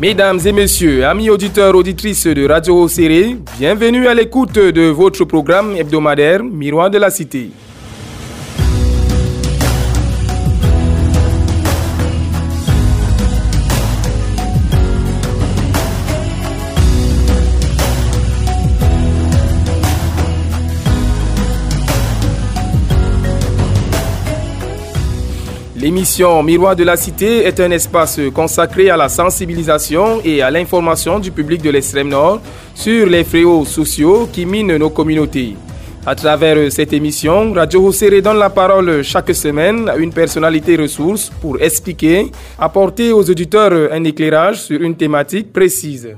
Mesdames et messieurs, amis auditeurs, auditrices de Radio Serré, bienvenue à l'écoute de votre programme hebdomadaire Miroir de la Cité. L'émission Miroir de la Cité est un espace consacré à la sensibilisation et à l'information du public de l'extrême nord sur les fléaux sociaux qui minent nos communautés. À travers cette émission, Radio Hosséré donne la parole chaque semaine à une personnalité ressource pour expliquer, apporter aux auditeurs un éclairage sur une thématique précise.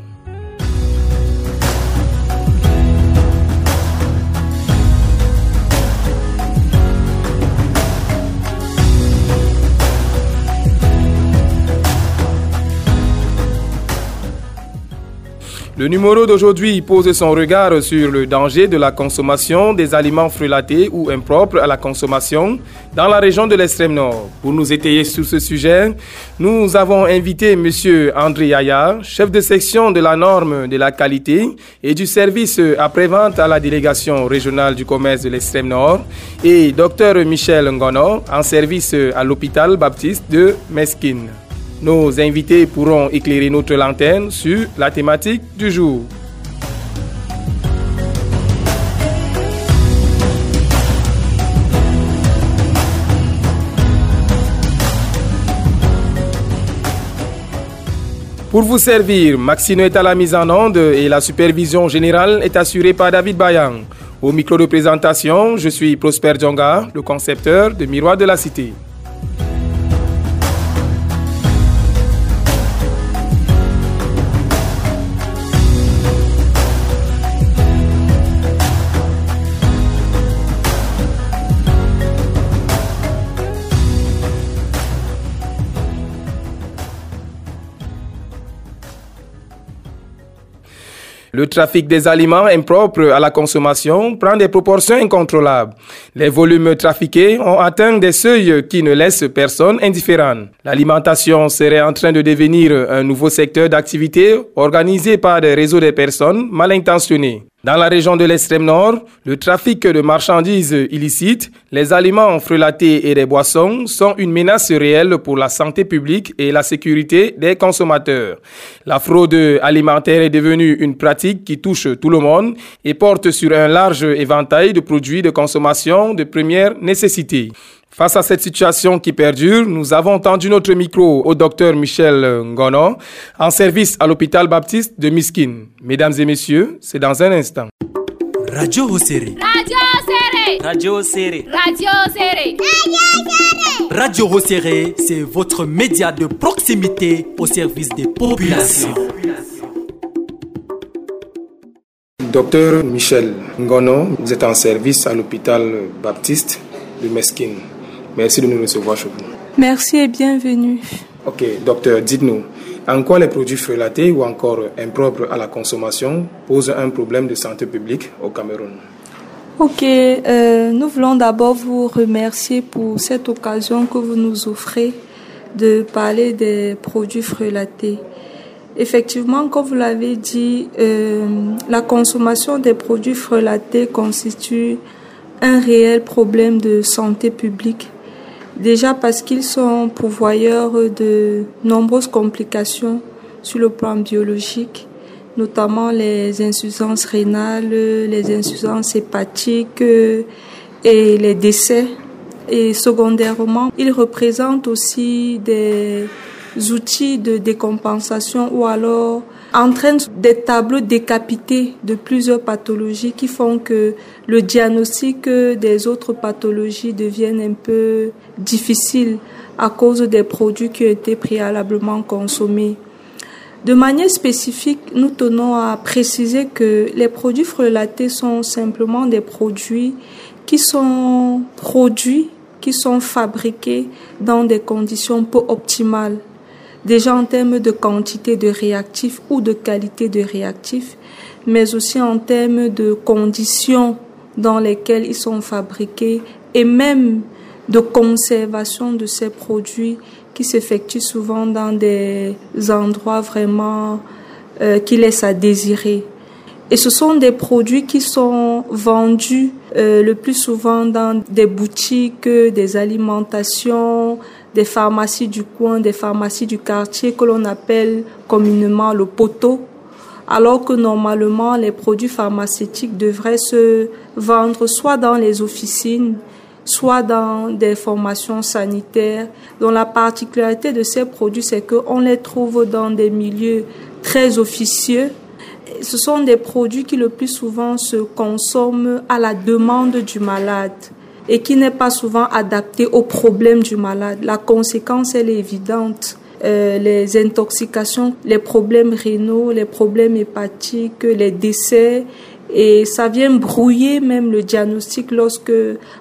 Le numéro d'aujourd'hui pose son regard sur le danger de la consommation des aliments frelatés ou impropres à la consommation dans la région de l'extrême nord. Pour nous étayer sur ce sujet, nous avons invité M. André Yaya, chef de section de la norme de la qualité et du service après-vente à la délégation régionale du commerce de l'extrême nord, et Dr Michel Ngono, en service à l'hôpital baptiste de Mesquine. Nos invités pourront éclairer notre lanterne sur la thématique du jour. Pour vous servir, Maxino est à la mise en onde et la supervision générale est assurée par David Bayang. Au micro de présentation, je suis Prosper Djonga, le concepteur de Miroir de la Cité. Le trafic des aliments impropres à la consommation prend des proportions incontrôlables. Les volumes trafiqués ont atteint des seuils qui ne laissent personne indifférent. L'alimentation serait en train de devenir un nouveau secteur d'activité organisé par des réseaux de personnes mal intentionnées. Dans la région de l'extrême nord, le trafic de marchandises illicites, les aliments frelatés et les boissons sont une menace réelle pour la santé publique et la sécurité des consommateurs. La fraude alimentaire est devenue une pratique qui touche tout le monde et porte sur un large éventail de produits de consommation de première nécessité. Face à cette situation qui perdure, nous avons tendu notre micro au docteur Michel Ngono, en service à l'hôpital baptiste de Miskin. Mesdames et messieurs, c'est dans un instant. Radio Hosere. Radio Serré. Radio Hosere. Radio Serré. Radio Hosere, c'est votre média de proximité au service des populations. Docteur Michel Ngono, vous êtes en service à l'hôpital baptiste de Meskin. Merci de nous recevoir chez vous. Merci et bienvenue. Ok, docteur, dites-nous, en quoi les produits frelatés ou encore impropres à la consommation posent un problème de santé publique au Cameroun? Ok, euh, nous voulons d'abord vous remercier pour cette occasion que vous nous offrez de parler des produits frelatés. Effectivement, comme vous l'avez dit, euh, la consommation des produits frelatés constitue un réel problème de santé publique Déjà parce qu'ils sont pourvoyeurs de nombreuses complications sur le plan biologique, notamment les insuffisances rénales, les insuffisances hépatiques et les décès. Et secondairement, ils représentent aussi des outils de décompensation ou alors entraînent des tableaux décapités de plusieurs pathologies qui font que le diagnostic des autres pathologies devienne un peu difficile à cause des produits qui ont été préalablement consommés. De manière spécifique, nous tenons à préciser que les produits frelatés sont simplement des produits qui sont produits, qui sont fabriqués dans des conditions peu optimales déjà en termes de quantité de réactifs ou de qualité de réactifs, mais aussi en termes de conditions dans lesquelles ils sont fabriqués et même de conservation de ces produits qui s'effectuent souvent dans des endroits vraiment euh, qui laissent à désirer. Et ce sont des produits qui sont vendus euh, le plus souvent dans des boutiques, des alimentations, des pharmacies du coin, des pharmacies du quartier que l'on appelle communément le poteau, alors que normalement les produits pharmaceutiques devraient se vendre soit dans les officines, soit dans des formations sanitaires, dont la particularité de ces produits, c'est qu'on les trouve dans des milieux très officieux. Ce sont des produits qui le plus souvent se consomment à la demande du malade et qui n'est pas souvent adapté aux problèmes du malade. La conséquence, elle est évidente. Euh, les intoxications, les problèmes rénaux, les problèmes hépatiques, les décès et ça vient brouiller même le diagnostic lorsque,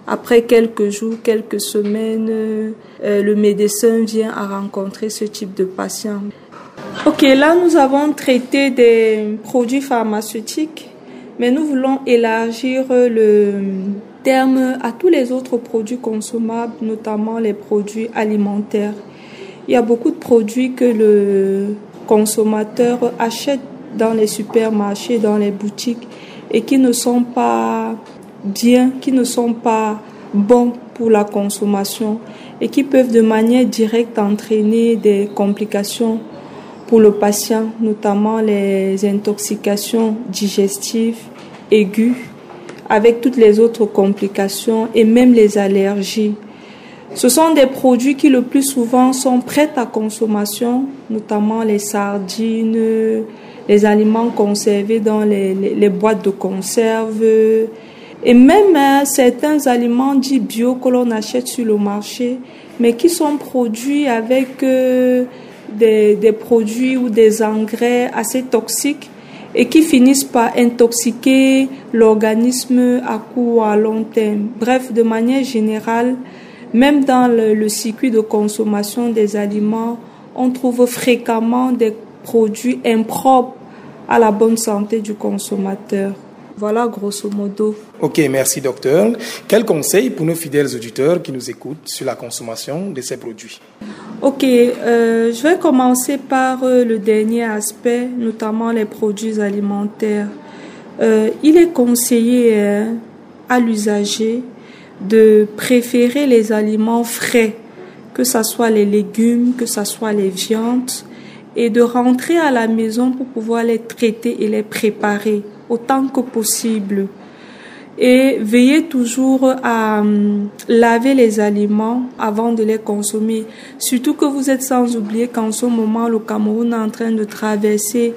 après quelques jours, quelques semaines, euh, le médecin vient à rencontrer ce type de patient. Ok, là nous avons traité des produits pharmaceutiques, mais nous voulons élargir le terme à tous les autres produits consommables, notamment les produits alimentaires. Il y a beaucoup de produits que le consommateur achète dans les supermarchés, dans les boutiques et qui ne sont pas bien, qui ne sont pas bons pour la consommation et qui peuvent de manière directe entraîner des complications pour le patient, notamment les intoxications digestives aiguës, avec toutes les autres complications et même les allergies. Ce sont des produits qui le plus souvent sont prêts à consommation, notamment les sardines, les aliments conservés dans les, boîtes de conserve et même hein, certains aliments dits bio que l'on achète sur le marché, mais qui sont produits avec euh, des, des, produits ou des engrais assez toxiques et qui finissent par intoxiquer l'organisme à court ou à long terme. Bref, de manière générale, même dans le, circuit de consommation des aliments, on trouve fréquemment des produits impropres à la bonne santé du consommateur. Voilà grosso modo. Ok, merci docteur. Quel conseil pour nos fidèles auditeurs qui nous écoutent sur la consommation de ces produits? Ok, euh, je vais commencer par euh, le dernier aspect, notamment les produits alimentaires. Euh, il est conseillé hein, à l'usager de préférer les aliments frais, que ce soit les légumes, que ce soit les viandes, et de rentrer à la maison pour pouvoir les traiter et les préparer autant que possible. Et veillez toujours à hum, laver les aliments avant de les consommer. Surtout que vous êtes sans oublier qu'en ce moment, le Cameroun est en train de traverser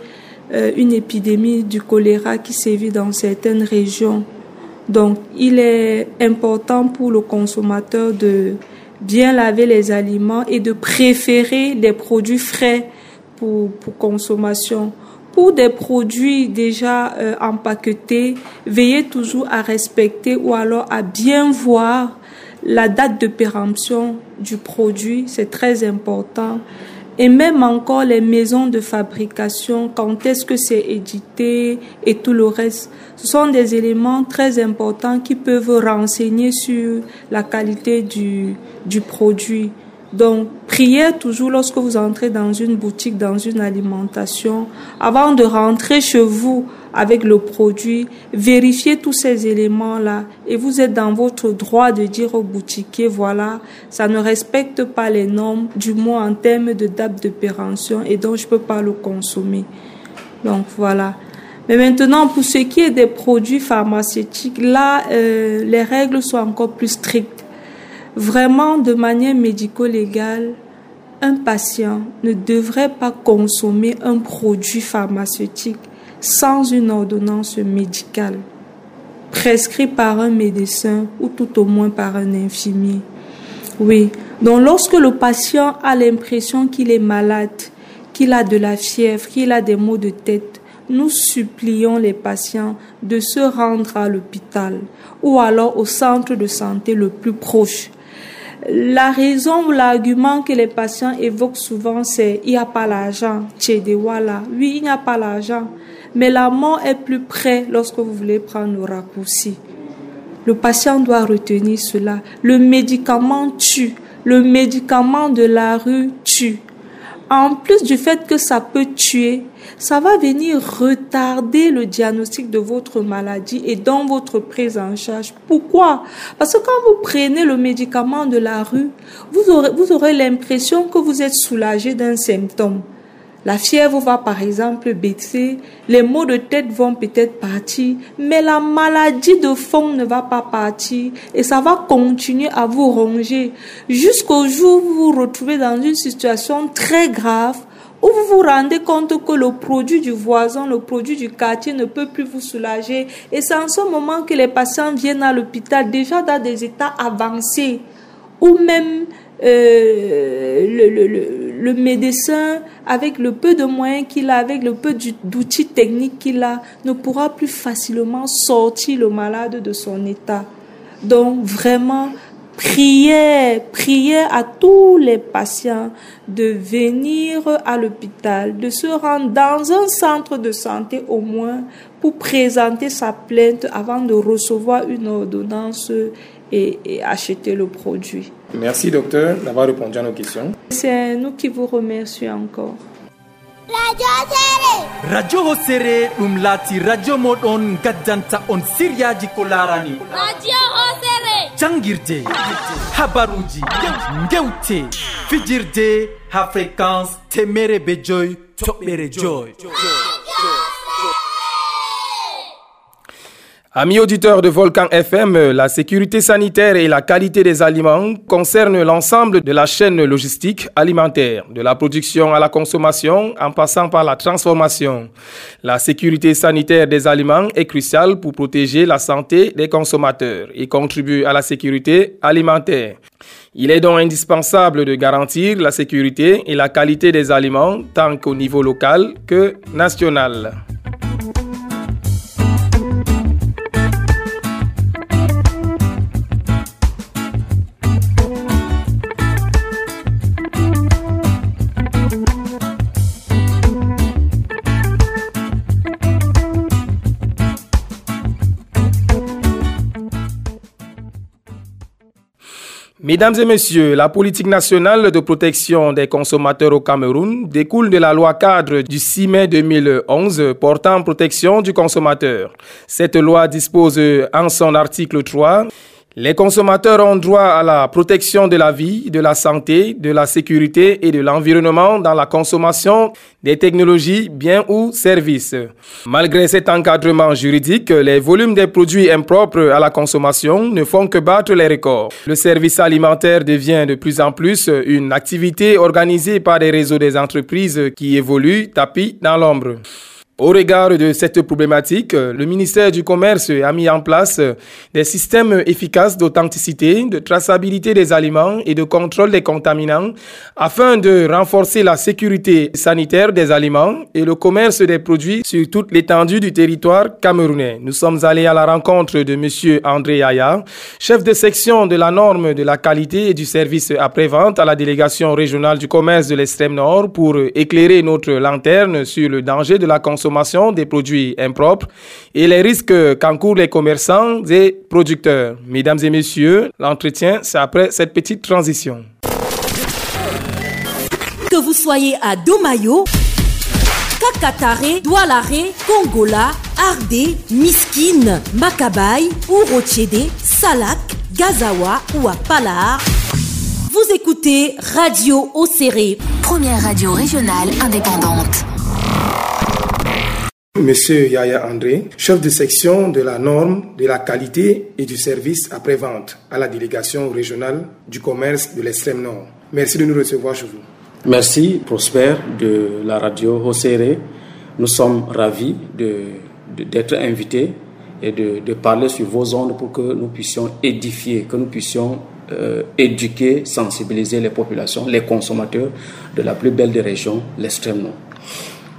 euh, une épidémie du choléra qui sévit dans certaines régions. Donc, il est important pour le consommateur de bien laver les aliments et de préférer les produits frais pour, consommation. Pour des produits déjà euh, empaquetés, veillez toujours à respecter ou alors à bien voir la date de péremption du produit, c'est très important. Et même encore les maisons de fabrication, quand est-ce que c'est édité et tout le reste. Ce sont des éléments très importants qui peuvent renseigner sur la qualité du, du produit. Donc, priez toujours lorsque vous entrez dans une boutique, dans une alimentation, avant de rentrer chez vous avec le produit, vérifiez tous ces éléments-là et vous êtes dans votre droit de dire au boutiquier, voilà, ça ne respecte pas les normes, du moins en termes de date de péremption et donc je ne peux pas le consommer. Donc, voilà. Mais maintenant, pour ce qui est des produits pharmaceutiques, là, euh, les règles sont encore plus strictes. Vraiment, de manière médico-légale, un patient ne devrait pas consommer un produit pharmaceutique sans une ordonnance médicale, prescrit par un médecin ou tout au moins par un infirmier. Oui, donc lorsque le patient a l'impression qu'il est malade, qu'il a de la fièvre, qu'il a des maux de tête, nous supplions les patients de se rendre à l'hôpital ou alors au centre de santé le plus proche la raison ou l'argument que les patients évoquent souvent, c'est il n'y a pas l'argent. Oui, il n'y a pas l'argent. Mais la mort est plus près lorsque vous voulez prendre le raccourci. Le patient doit retenir cela. Le médicament tue. le médicament de la rue tue. En plus du fait que ça peut tuer, ça va venir retarder le diagnostic de votre maladie et dans votre prise en charge. Pourquoi? Parce que quand vous prenez le médicament de la rue, vous aurez, vous aurez l'impression que vous êtes soulagé d'un symptôme. La fièvre va par exemple baisser, les maux de tête vont peut-être partir, mais la maladie de fond ne va pas partir et ça va continuer à vous ronger jusqu'au jour où vous vous retrouvez dans une situation très grave où vous vous rendez compte que le produit du voisin, le produit du quartier ne peut plus vous soulager. Et c'est en ce moment que les patients viennent à l'hôpital déjà dans des états avancés, ou même euh, le, médecin, avec le peu de moyens qu'il a, avec le peu d'outils techniques qu'il a, ne pourra plus facilement sortir le malade de son état. Donc vraiment, priez, priez à tous les patients de venir à l'hôpital, de se rendre dans un centre de santé au moins pour présenter sa plainte avant de recevoir une ordonnance et acheter le produit. Merci docteur d'avoir répondu à nos questions. C'est nous qui vous remercions encore. radio sere radio hosere ɗum laati radio moɗon gaddanta on siryaji ko larani Radio Osere. jangirde habaruji gewte fijirde ha fréquence temere be joyi toɓɓere joyi Amis auditeurs de Volcan FM, la sécurité sanitaire et la qualité des aliments concernent l'ensemble de la chaîne logistique alimentaire, de la production à la consommation en passant par la transformation. La sécurité sanitaire des aliments est cruciale pour protéger la santé des consommateurs et contribue à la sécurité alimentaire. Il est donc indispensable de garantir la sécurité et la qualité des aliments tant qu'au niveau local que national. Mesdames et messieurs, la politique nationale de protection des consommateurs au Cameroun découle de la loi cadre du 6 mai 2011 portant protection du consommateur. Cette loi dispose en son article 3 les consommateurs ont droit à la protection de la vie, de la santé, de la sécurité et de l'environnement dans la consommation des technologies, biens ou services. Malgré cet encadrement juridique, les volumes des produits impropres à la consommation ne font que battre les records. Le service alimentaire devient de plus en plus une activité organisée par des réseaux des entreprises qui évoluent tapis dans l'ombre. Au regard de cette problématique, le ministère du Commerce a mis en place des systèmes efficaces d'authenticité, de traçabilité des aliments et de contrôle des contaminants afin de renforcer la sécurité sanitaire des aliments et le commerce des produits sur toute l'étendue du territoire camerounais. Nous sommes allés à la rencontre de monsieur André Aya, chef de section de la norme de la qualité et du service après-vente à la délégation régionale du commerce de l'extrême nord pour éclairer notre lanterne sur le danger de la consommation des produits impropres et les risques qu'encourent les commerçants et producteurs. Mesdames et messieurs, l'entretien, c'est après cette petite transition. Que vous soyez à Domayo, Kakatare, Doualare, Congola, Ardé, Miskine, Makabaye ou Rochede, Salak, Gazawa ou à Palar, vous écoutez Radio Océré. Première radio régionale indépendante. Monsieur Yaya André, chef de section de la norme de la qualité et du service après-vente à la délégation régionale du commerce de l'extrême nord. Merci de nous recevoir chez vous. Merci Prosper de la radio Hosere. Nous sommes ravis de- de- d'être invités et de, de parler sur vos ondes pour que nous puissions édifier, que nous puissions euh, éduquer, sensibiliser les populations, les consommateurs de la plus belle des régions, l'extrême nord.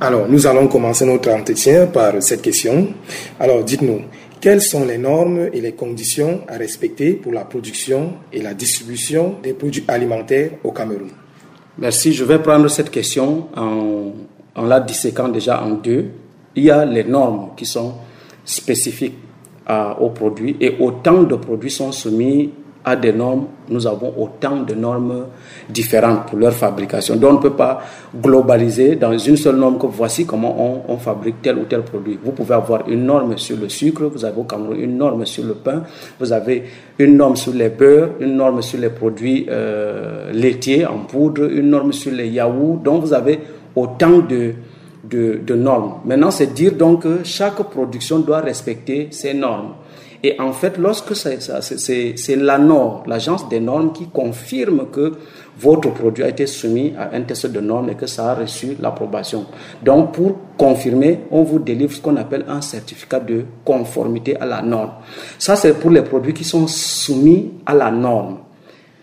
Alors, nous allons commencer notre entretien par cette question. Alors, dites-nous, quelles sont les normes et les conditions à respecter pour la production et la distribution des produits alimentaires au Cameroun? Merci. Je vais prendre cette question en, en la disséquant déjà en deux. Il y a les normes qui sont spécifiques aux produits et autant de produits sont soumis a des normes, nous avons autant de normes différentes pour leur fabrication. Donc on ne peut pas globaliser dans une seule norme que voici comment on, fabrique tel ou tel produit. Vous pouvez avoir une norme sur le sucre, vous avez au Cameroun une norme sur le pain, vous avez une norme sur les beurres, une norme sur les produits euh, laitiers en poudre, une norme sur les yaourts. Donc vous avez autant de, de, de normes. Maintenant, c'est dire donc que chaque production doit respecter ces normes. Et en fait, lorsque c'est l'ANOR, l'agence des normes, qui confirme que votre produit a été soumis à un test de normes et que ça a reçu l'approbation. Donc, pour confirmer, on vous délivre ce qu'on appelle un certificat de conformité à la norme. Ça, c'est pour les produits qui sont soumis à la norme.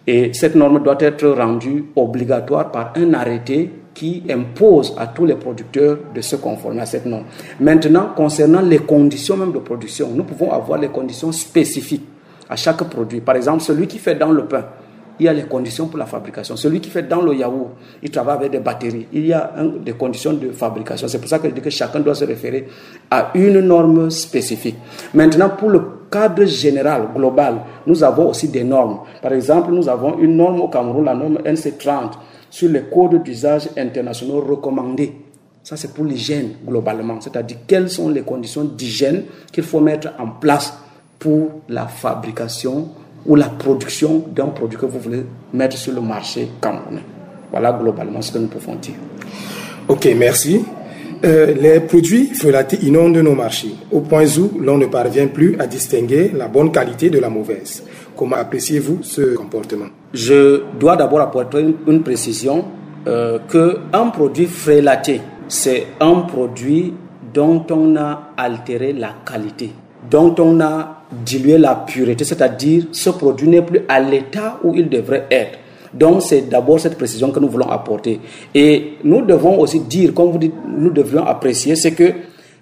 Et cette norme doit être rendue obligatoire par un arrêté qui impose à tous les producteurs de se conformer à cette norme. Maintenant, concernant les conditions même de production, nous pouvons avoir les conditions spécifiques à chaque produit. Par exemple, celui qui fait dans le pain, il y a les conditions pour la fabrication. Celui qui fait dans le yaourt, il travaille avec des batteries. Il y a des conditions de fabrication. C'est pour ça que je dis que chacun doit se référer à une norme spécifique. Maintenant, pour le cadre général, global, nous avons aussi des normes. Par exemple, nous avons une norme au Cameroun, la norme NC30 sur les codes d'usage internationaux recommandés. Ça, c'est pour l'hygiène globalement, c'est-à-dire quelles sont les conditions d'hygiène qu'il faut mettre en place pour la fabrication ou la production d'un produit que vous voulez mettre sur le marché camerounais. Voilà globalement ce que nous pouvons dire. Ok, merci. Euh, les produits frelatés inondent nos marchés, au point où l'on ne parvient plus à distinguer la bonne qualité de la mauvaise. Comment appréciez-vous ce comportement? Je dois d'abord apporter une, précision euh, qu'un produit frélaté, c'est un produit dont on a altéré la qualité, dont on a dilué la pureté, c'est-à-dire ce produit n'est plus à l'état où il devrait être. Donc c'est d'abord cette précision que nous voulons apporter. Et nous devons aussi dire, comme vous dites, nous devrions apprécier, c'est que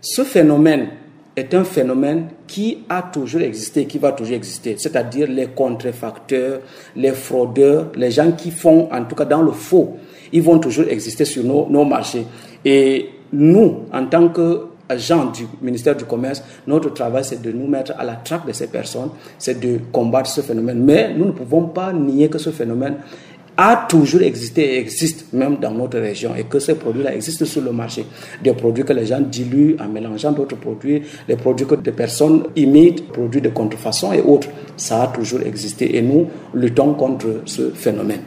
ce phénomène est un phénomène qui a toujours existé, qui va toujours exister. C'est-à-dire les contrefacteurs, les fraudeurs, les gens qui font, en tout cas dans le faux, ils vont toujours exister sur nos, nos marchés. Et nous, en tant que agents du ministère du Commerce, notre travail, c'est de nous mettre à la trappe de ces personnes, c'est de combattre ce phénomène. Mais nous ne pouvons pas nier que ce phénomène a toujours existé et existe même dans notre région et que ces produits-là existent sur le marché. Des produits que les gens diluent en mélangeant d'autres produits, les produits que des personnes imitent, produits de contrefaçon et autres. Ça a toujours existé et nous luttons contre ce phénomène.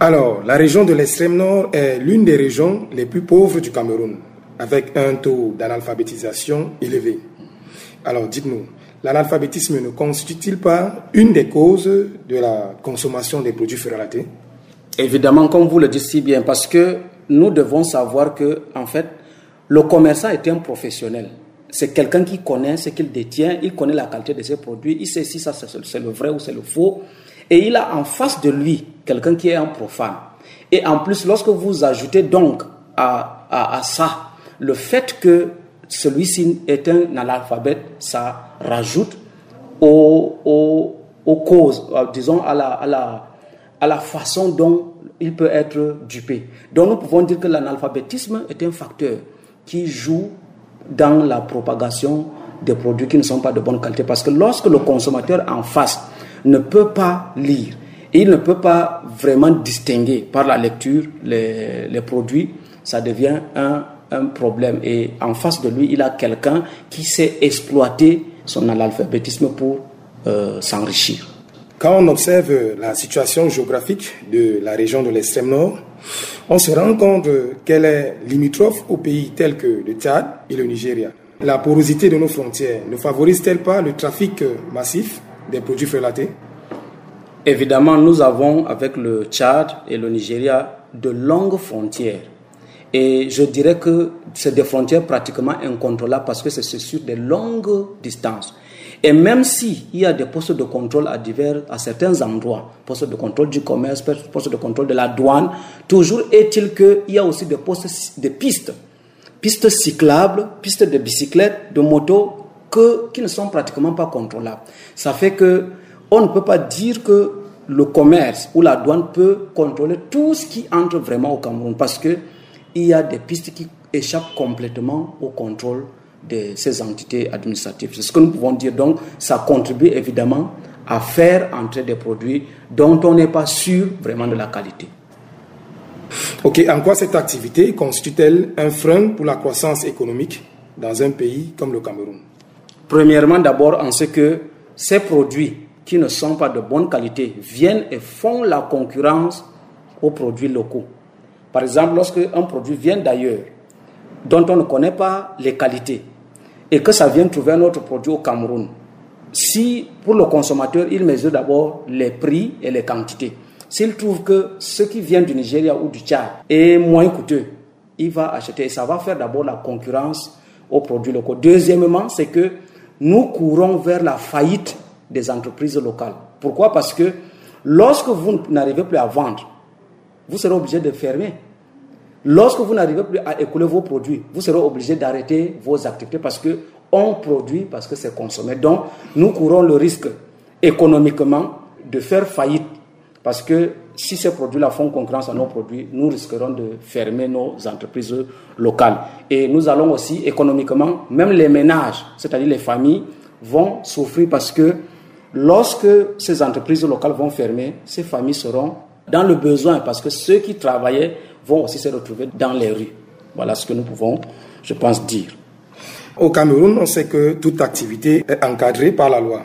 Alors, la région de l'extrême nord est l'une des régions les plus pauvres du Cameroun, avec un taux d'analphabétisation élevé. Alors, dites-nous, l'analphabétisme ne constitue-t-il pas une des causes de la consommation des produits frelatés Évidemment, comme vous le dites si bien, parce que nous devons savoir que, en fait, le commerçant est un professionnel. C'est quelqu'un qui connaît ce qu'il détient, il connaît la qualité de ses produits, il sait si ça c'est le vrai ou c'est le faux, et il a en face de lui quelqu'un qui est un profane. Et en plus, lorsque vous ajoutez donc à ça le fait que celui-ci est un analphabète, ça rajoute aux, causes, euh, disons à la, façon dont il peut être dupé. Donc nous pouvons dire que l'analphabétisme est un facteur qui joue dans la propagation des produits qui ne sont pas de bonne qualité. Parce que lorsque le consommateur en face ne peut pas lire, il ne peut pas vraiment distinguer par la lecture les, les produits, ça devient un un problème et en face de lui, il a quelqu'un qui sait exploiter son analphabétisme pour euh, s'enrichir. Quand on observe la situation géographique de la région de l'extrême nord, on se rend compte qu'elle est limitrophe aux pays tels que le Tchad et le Nigeria. La porosité de nos frontières ne favorise-t-elle pas le trafic massif des produits frelatés Évidemment, nous avons avec le Tchad et le Nigeria de longues frontières et je dirais que c'est des frontières pratiquement incontrôlables parce que c'est sur des longues distances. Et même s'il y a des postes de contrôle à divers, à certains endroits, postes de contrôle du commerce, postes de contrôle de la douane, toujours est-il qu'il y a aussi des postes, des pistes, pistes cyclables, pistes de bicyclettes, de motos, que, qui ne sont pratiquement pas contrôlables. Ça fait que on ne peut pas dire que le commerce ou la douane peut contrôler tout ce qui entre vraiment au Cameroun parce que il y a des pistes qui échappent complètement au contrôle de ces entités administratives. C'est ce que nous pouvons dire. Donc, ça contribue évidemment à faire entrer des produits dont on n'est pas sûr vraiment de la qualité. Ok, en quoi cette activité constitue-t-elle un frein pour la croissance économique dans un pays comme le Cameroun? Premièrement, d'abord, en ce que ces produits qui ne sont pas de bonne qualité viennent et font la concurrence aux produits locaux. Par exemple, lorsque un produit vient d'ailleurs, dont on ne connaît pas les qualités, et que ça vient trouver un autre produit au Cameroun, si pour le consommateur, il mesure d'abord les prix et les quantités, s'il trouve que ce qui vient du Nigeria ou du Tchad est moins coûteux, il va acheter et ça va faire d'abord la concurrence aux produits locaux. Deuxièmement, c'est que nous courons vers la faillite des entreprises locales. Pourquoi? Parce que lorsque vous n'arrivez plus à vendre, vous serez obligé de fermer. Lorsque vous n'arrivez plus à écouler vos produits, vous serez obligé d'arrêter vos activités parce que on produit, parce que c'est consommé. Donc, nous courons le risque économiquement de faire faillite parce que si ces produits-là font concurrence à nos produits, nous risquerons de fermer nos entreprises locales. Et nous allons aussi économiquement, même les ménages, c'est-à-dire les familles, vont souffrir parce que lorsque ces entreprises locales vont fermer, ces familles seront dans le besoin parce que ceux qui travaillaient vont aussi se retrouver dans les rues. Voilà ce que nous pouvons, je pense, dire. Au Cameroun, on sait que toute activité est encadrée par la loi.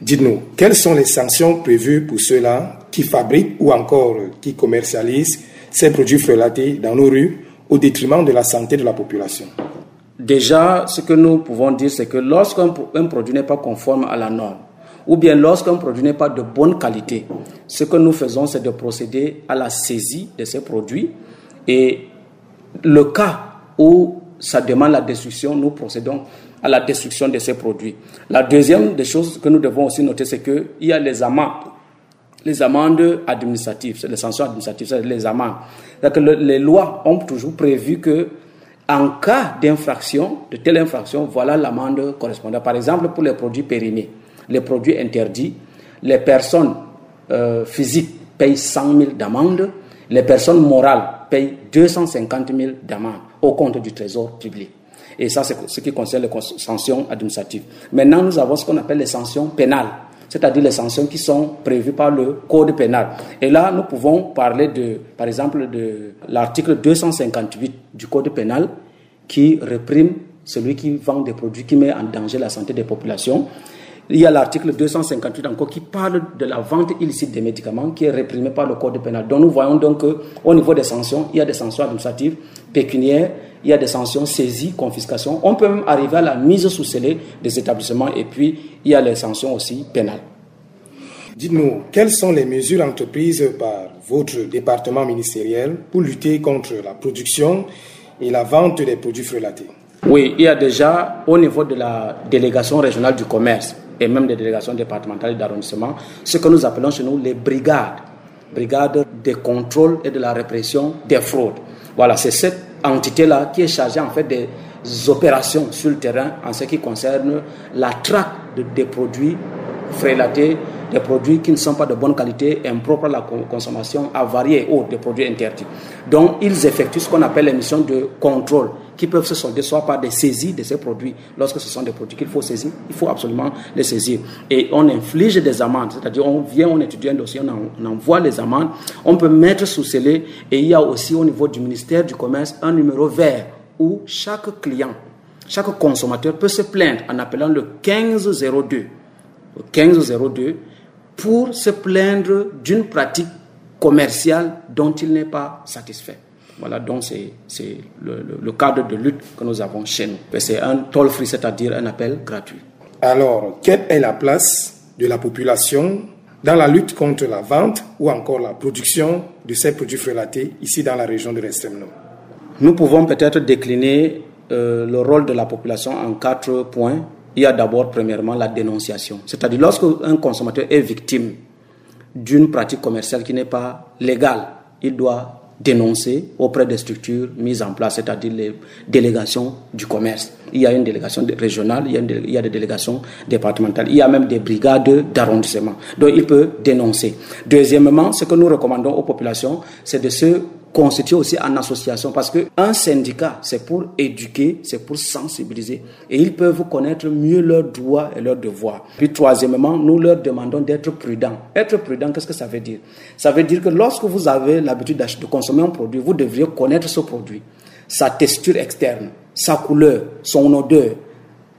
Dites-nous, quelles sont les sanctions prévues pour ceux-là qui fabriquent ou encore qui commercialisent ces produits frelatés dans nos rues au détriment de la santé de la population? Déjà, ce que nous pouvons dire, c'est que lorsqu'un produit n'est pas conforme à la norme, ou bien lorsqu'un produit n'est pas de bonne qualité, ce que nous faisons, c'est de procéder à la saisie de ces produits. Et le cas où ça demande la destruction, nous procédons à la destruction de ces produits. La deuxième des choses que nous devons aussi noter, c'est qu'il y a les amendes. Les amendes administratives, c'est les sanctions administratives, c'est les amendes. Que les lois ont toujours prévu que en cas d'infraction, de telle infraction, voilà l'amende correspondante. Par exemple, pour les produits périmés, les produits interdits, les personnes euh, physiques payent 100 000 d'amende, les personnes morales payent 250 000 d'amende au compte du trésor public. Et ça, c'est ce qui concerne les sanctions administratives. Maintenant, nous avons ce qu'on appelle les sanctions pénales, c'est-à-dire les sanctions qui sont prévues par le Code pénal. Et là, nous pouvons parler, de, par exemple, de l'article 258 du Code pénal qui réprime celui qui vend des produits qui met en danger la santé des populations. Il y a l'article 258 encore qui parle de la vente illicite des médicaments qui est réprimée par le Code pénal. Donc nous voyons donc qu'au niveau des sanctions, il y a des sanctions administratives, pécuniaires, il y a des sanctions saisies, confiscation. On peut même arriver à la mise sous scellé des établissements et puis il y a les sanctions aussi pénales. Dites-nous, quelles sont les mesures entreprises par votre département ministériel pour lutter contre la production et la vente des produits frelatés? Oui, il y a déjà au niveau de la délégation régionale du commerce et même des délégations départementales d'arrondissement, ce que nous appelons chez nous les brigades, brigades de contrôle et de la répression des fraudes. Voilà, c'est cette entité-là qui est chargée en fait des opérations sur le terrain en ce qui concerne la traque des produits frélatés, des produits qui ne sont pas de bonne qualité, impropres à la consommation, avariés ou des produits interdits. Donc, ils effectuent ce qu'on appelle les missions de contrôle qui peuvent se solder soit par des saisies de ces produits. Lorsque ce sont des produits qu'il faut saisir, il faut absolument les saisir. Et on inflige des amendes, c'est-à-dire on vient, on étudie un dossier, on, envoie les amendes, on peut mettre sous scellé. Et il y a aussi au niveau du ministère du Commerce un numéro vert où chaque client, chaque consommateur peut se plaindre en appelant le 1502. Le 1502 pour se plaindre d'une pratique commerciale dont il n'est pas satisfait. Voilà, donc c'est le, cadre de lutte que nous avons chez nous. C'est un toll free, c'est-à-dire un appel gratuit. Alors, quelle est la place de la population dans la lutte contre la vente ou encore la production de ces produits frelatés ici dans la région de l'Extrême Nord Nous pouvons peut-être décliner euh, le rôle de la population en quatre points. Il y a d'abord, premièrement, la dénonciation. C'est-à-dire, lorsque un consommateur est victime d'une pratique commerciale qui n'est pas légale, il doit dénoncer auprès des structures mises en place, c'est-à-dire les délégations du commerce. Il y a une délégation régionale, il y, a il y a des délégations départementales, il y a même des brigades d'arrondissement. Donc il peut dénoncer. Deuxièmement, ce que nous recommandons aux populations, c'est de se constituer aussi en association parce que un syndicat, c'est pour éduquer, c'est pour sensibiliser et ils peuvent connaître mieux leurs droits et leurs devoirs. Puis troisièmement, nous leur demandons d'être prudents. Être prudent, qu'est-ce que ça veut dire? Ça veut dire que lorsque vous avez l'habitude de consommer un produit, vous devriez connaître ce produit, sa texture externe, sa couleur, son odeur,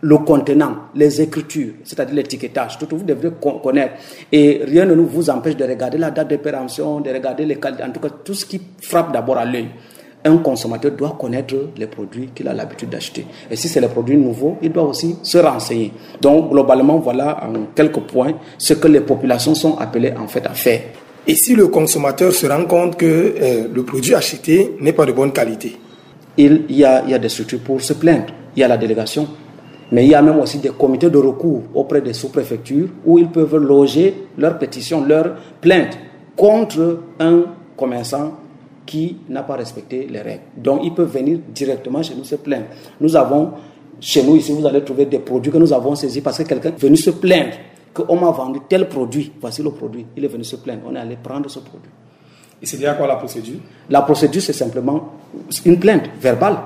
le contenant, les écritures, c'est-à-dire l'étiquetage, tout vous devrez connaître. Et rien ne vous empêche de regarder la date de péremption, de regarder les qualités, en tout cas tout ce qui frappe d'abord à l'œil. Un consommateur doit connaître les produits qu'il a l'habitude d'acheter. Et si c'est les produits nouveaux, il doit aussi se renseigner. Donc globalement, voilà en quelques points ce que les populations sont appelées en fait à faire. Et si le consommateur se rend compte que euh, le produit acheté n'est pas de bonne qualité? Il y, a, il y a des structures pour se plaindre. Il y a la délégation mais il y a même aussi des comités de recours auprès des sous-préfectures où ils peuvent loger leurs pétitions, leurs plaintes contre un commerçant qui n'a pas respecté les règles. Donc ils peuvent venir directement chez nous se plaindre. Nous avons, chez nous ici, vous allez trouver des produits que nous avons saisis parce que quelqu'un est venu se plaindre qu'on m'a vendu tel produit. Voici le produit. Il est venu se plaindre. On est allé prendre ce produit. Et c'est à quoi la procédure? La procédure, c'est simplement une plainte verbale,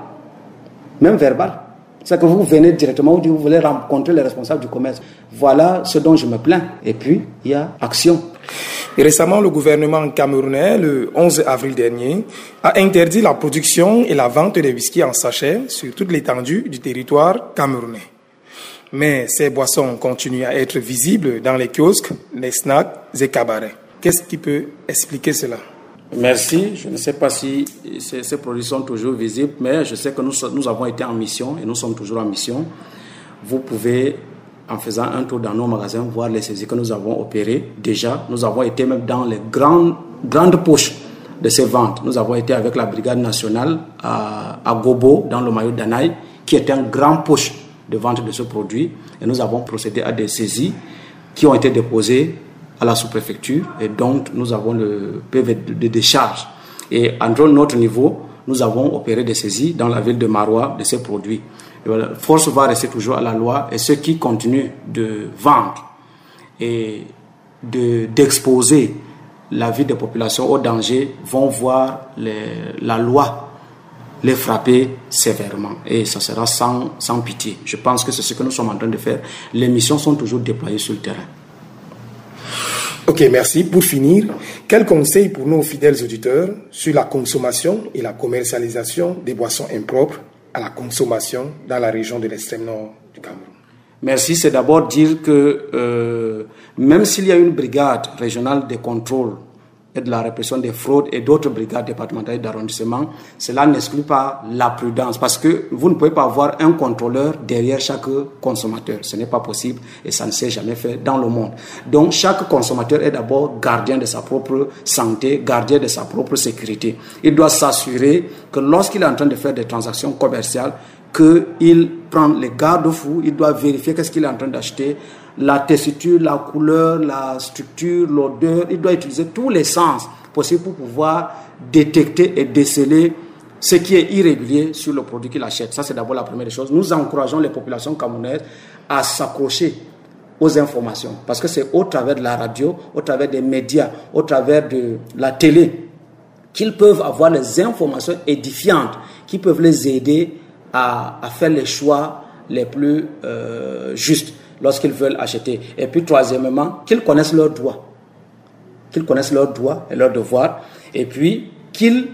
même verbale. C'est que vous venez directement, vous voulez rencontrer les responsables du commerce. Voilà ce dont je me plains. Et puis, il y a action. récemment, le gouvernement camerounais, le 11 avril dernier, a interdit la production et la vente des whisky en sachet sur toute l'étendue du territoire camerounais. Mais ces boissons continuent à être visibles dans les kiosques, les snacks et cabarets. Qu'est-ce qui peut expliquer cela? Merci. Je ne sais pas si ces, produits sont toujours visibles, mais je sais que nous, avons été en mission et nous sommes toujours en mission. Vous pouvez, en faisant un tour dans nos magasins, voir les saisies que nous avons opérées. Déjà, nous avons été même dans les grandes, poches de ces ventes. Nous avons été avec la brigade nationale à, à Gobo, dans le maillot d'Anaï, qui était un grand poche de vente de ce produit. Et nous avons procédé à des saisies qui ont été déposées à la sous-préfecture et donc nous avons le PV de décharge. Et à notre niveau, nous avons opéré des saisies dans la ville de Marois de ces produits. force va rester toujours à la loi et ceux qui continuent de vendre et d'exposer la vie des populations au danger vont voir la loi les frapper sévèrement et ça sera sans, sans pitié. Je pense que c'est ce que nous sommes en train de faire. Les missions sont toujours déployées sur le terrain. Ok, merci. Pour finir, quel conseil pour nos fidèles auditeurs sur la consommation et la commercialisation des boissons impropres à la consommation dans la région de l'extrême nord du Cameroun? Merci, c'est d'abord dire que euh, même s'il y a une brigade régionale de contrôle et de la répression des fraudes et d'autres brigades départementales d'arrondissement, cela n'exclut pas la prudence parce que vous ne pouvez pas avoir un contrôleur derrière chaque consommateur. Ce n'est pas possible et ça ne s'est jamais fait dans le monde. Donc chaque consommateur est d'abord gardien de sa propre santé, gardien de sa propre sécurité. Il doit s'assurer que lorsqu'il est en train de faire des transactions commerciales, qu'il prend les garde-fous, il doit vérifier qu'est-ce qu'il est en train d'acheter, la tessiture, la couleur, la structure, l'odeur. Il doit utiliser tous les sens possibles pour pouvoir détecter et déceler ce qui est irrégulier sur le produit qu'il achète. Ça, c'est d'abord la première chose. Nous encourageons les populations camerounaises à s'accrocher aux informations. Parce que c'est au travers de la radio, au travers des médias, au travers de la télé, qu'ils peuvent avoir les informations édifiantes qui peuvent les aider à, faire les choix les plus euh, justes lorsqu'ils veulent acheter. Et puis, troisièmement, qu'ils connaissent leurs droits. Qu'ils connaissent leurs droits et leurs devoirs. Et puis, qu'ils,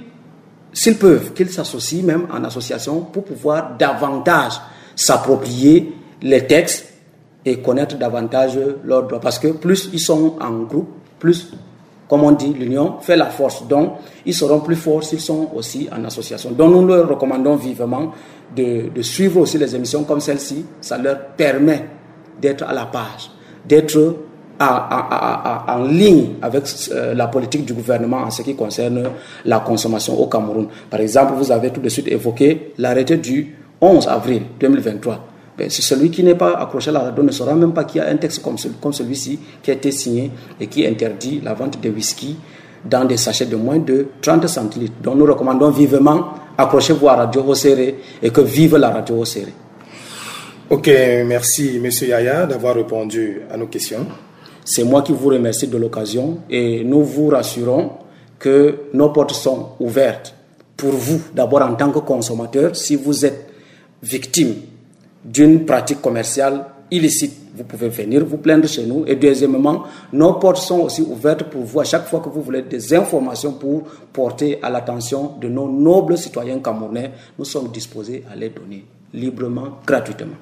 s'ils peuvent, qu'ils s'associent même en association pour pouvoir davantage s'approprier les textes et connaître davantage leurs droits. Parce que plus ils sont en groupe, plus, comme on dit, l'union fait la force. Donc, ils seront plus forts s'ils sont aussi en association. Donc, nous leur recommandons vivement de, de suivre aussi les émissions comme celle-ci. Ça leur permet d'être à la page, d'être en ligne avec euh, la politique du gouvernement en ce qui concerne la consommation au Cameroun. Par exemple, vous avez tout de suite évoqué l'arrêté du 11 avril 2023. Ben, c'est celui qui n'est pas accroché à la radio ne saura même pas qu'il y a un texte comme, comme celui-ci qui a été signé et qui interdit la vente de whisky dans des sachets de moins de 30 centilitres. Donc nous recommandons vivement accrochez-vous à Radio Hosséré et que vive la Radio Hosséré. Ok, merci Monsieur Yaya d'avoir répondu à nos questions. C'est moi qui vous remercie de l'occasion et nous vous rassurons que nos portes sont ouvertes pour vous, d'abord en tant que consommateur, si vous êtes victime d'une pratique commerciale illicite, vous pouvez venir vous plaindre chez nous. Et deuxièmement, nos portes sont aussi ouvertes pour vous à chaque fois que vous voulez des informations pour porter à l'attention de nos nobles citoyens camerounais. Nous sommes disposés à les donner librement, gratuitement.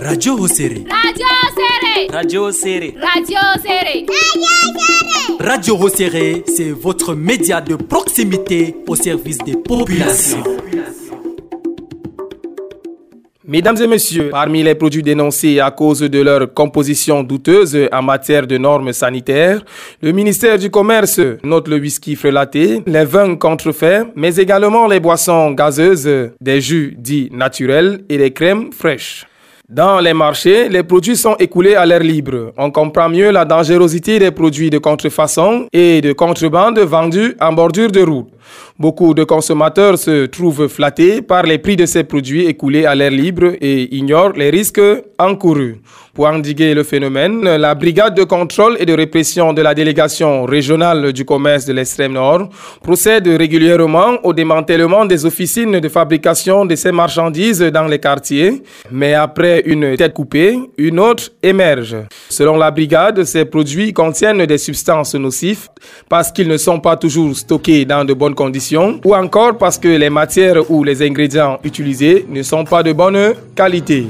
Radio Hosere. Radio Serré. Radio Hosere. Radio Serré. Radio Hosere, c'est votre média de proximité au service des populations. Mesdames et messieurs, parmi les produits dénoncés à cause de leur composition douteuse en matière de normes sanitaires, le ministère du Commerce note le whisky frelaté, les vins contrefaits, mais également les boissons gazeuses, des jus dits naturels et les crèmes fraîches. Dans les marchés, les produits sont écoulés à l'air libre. On comprend mieux la dangerosité des produits de contrefaçon et de contrebande vendus en bordure de route. Beaucoup de consommateurs se trouvent flattés par les prix de ces produits écoulés à l'air libre et ignorent les risques encourus. Pour endiguer le phénomène, la brigade de contrôle et de répression de la délégation régionale du commerce de l'extrême nord procède régulièrement au démantèlement des officines de fabrication de ces marchandises dans les quartiers. Mais après une tête coupée, une autre émerge. Selon la brigade, ces produits contiennent des substances nocives parce qu'ils ne sont pas toujours stockés dans de bonnes conditions ou encore parce que les matières ou les ingrédients utilisés ne sont pas de bonne qualité.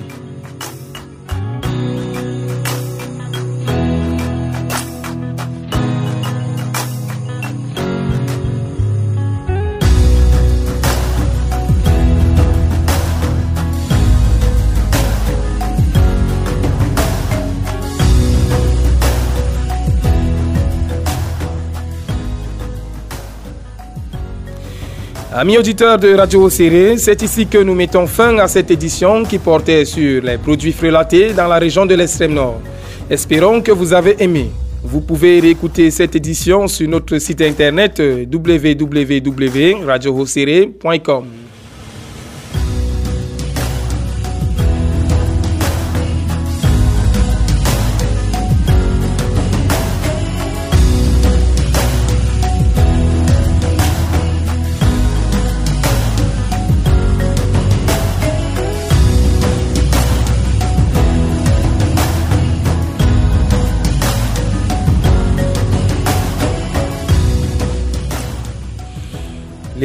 Amis auditeurs de Radio Serré, c'est ici que nous mettons fin à cette édition qui portait sur les produits frelatés dans la région de l'extrême nord. Espérons que vous avez aimé. Vous pouvez réécouter cette édition sur notre site internet www.radiohosseré.com.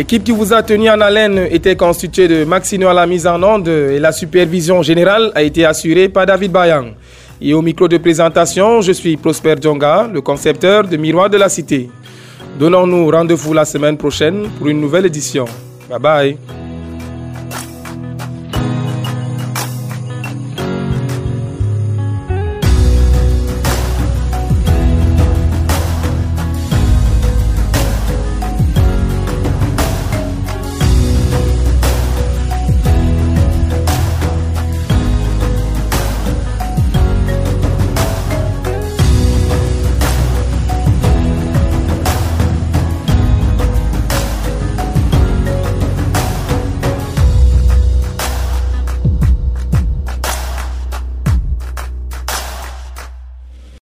L'équipe qui vous a tenu en haleine était constituée de Maxino à la mise en onde et la supervision générale a été assurée par David Bayang. Et au micro de présentation, je suis Prosper Djonga, le concepteur de Miroir de la Cité. Donnons-nous rendez-vous la semaine prochaine pour une nouvelle édition. Bye bye.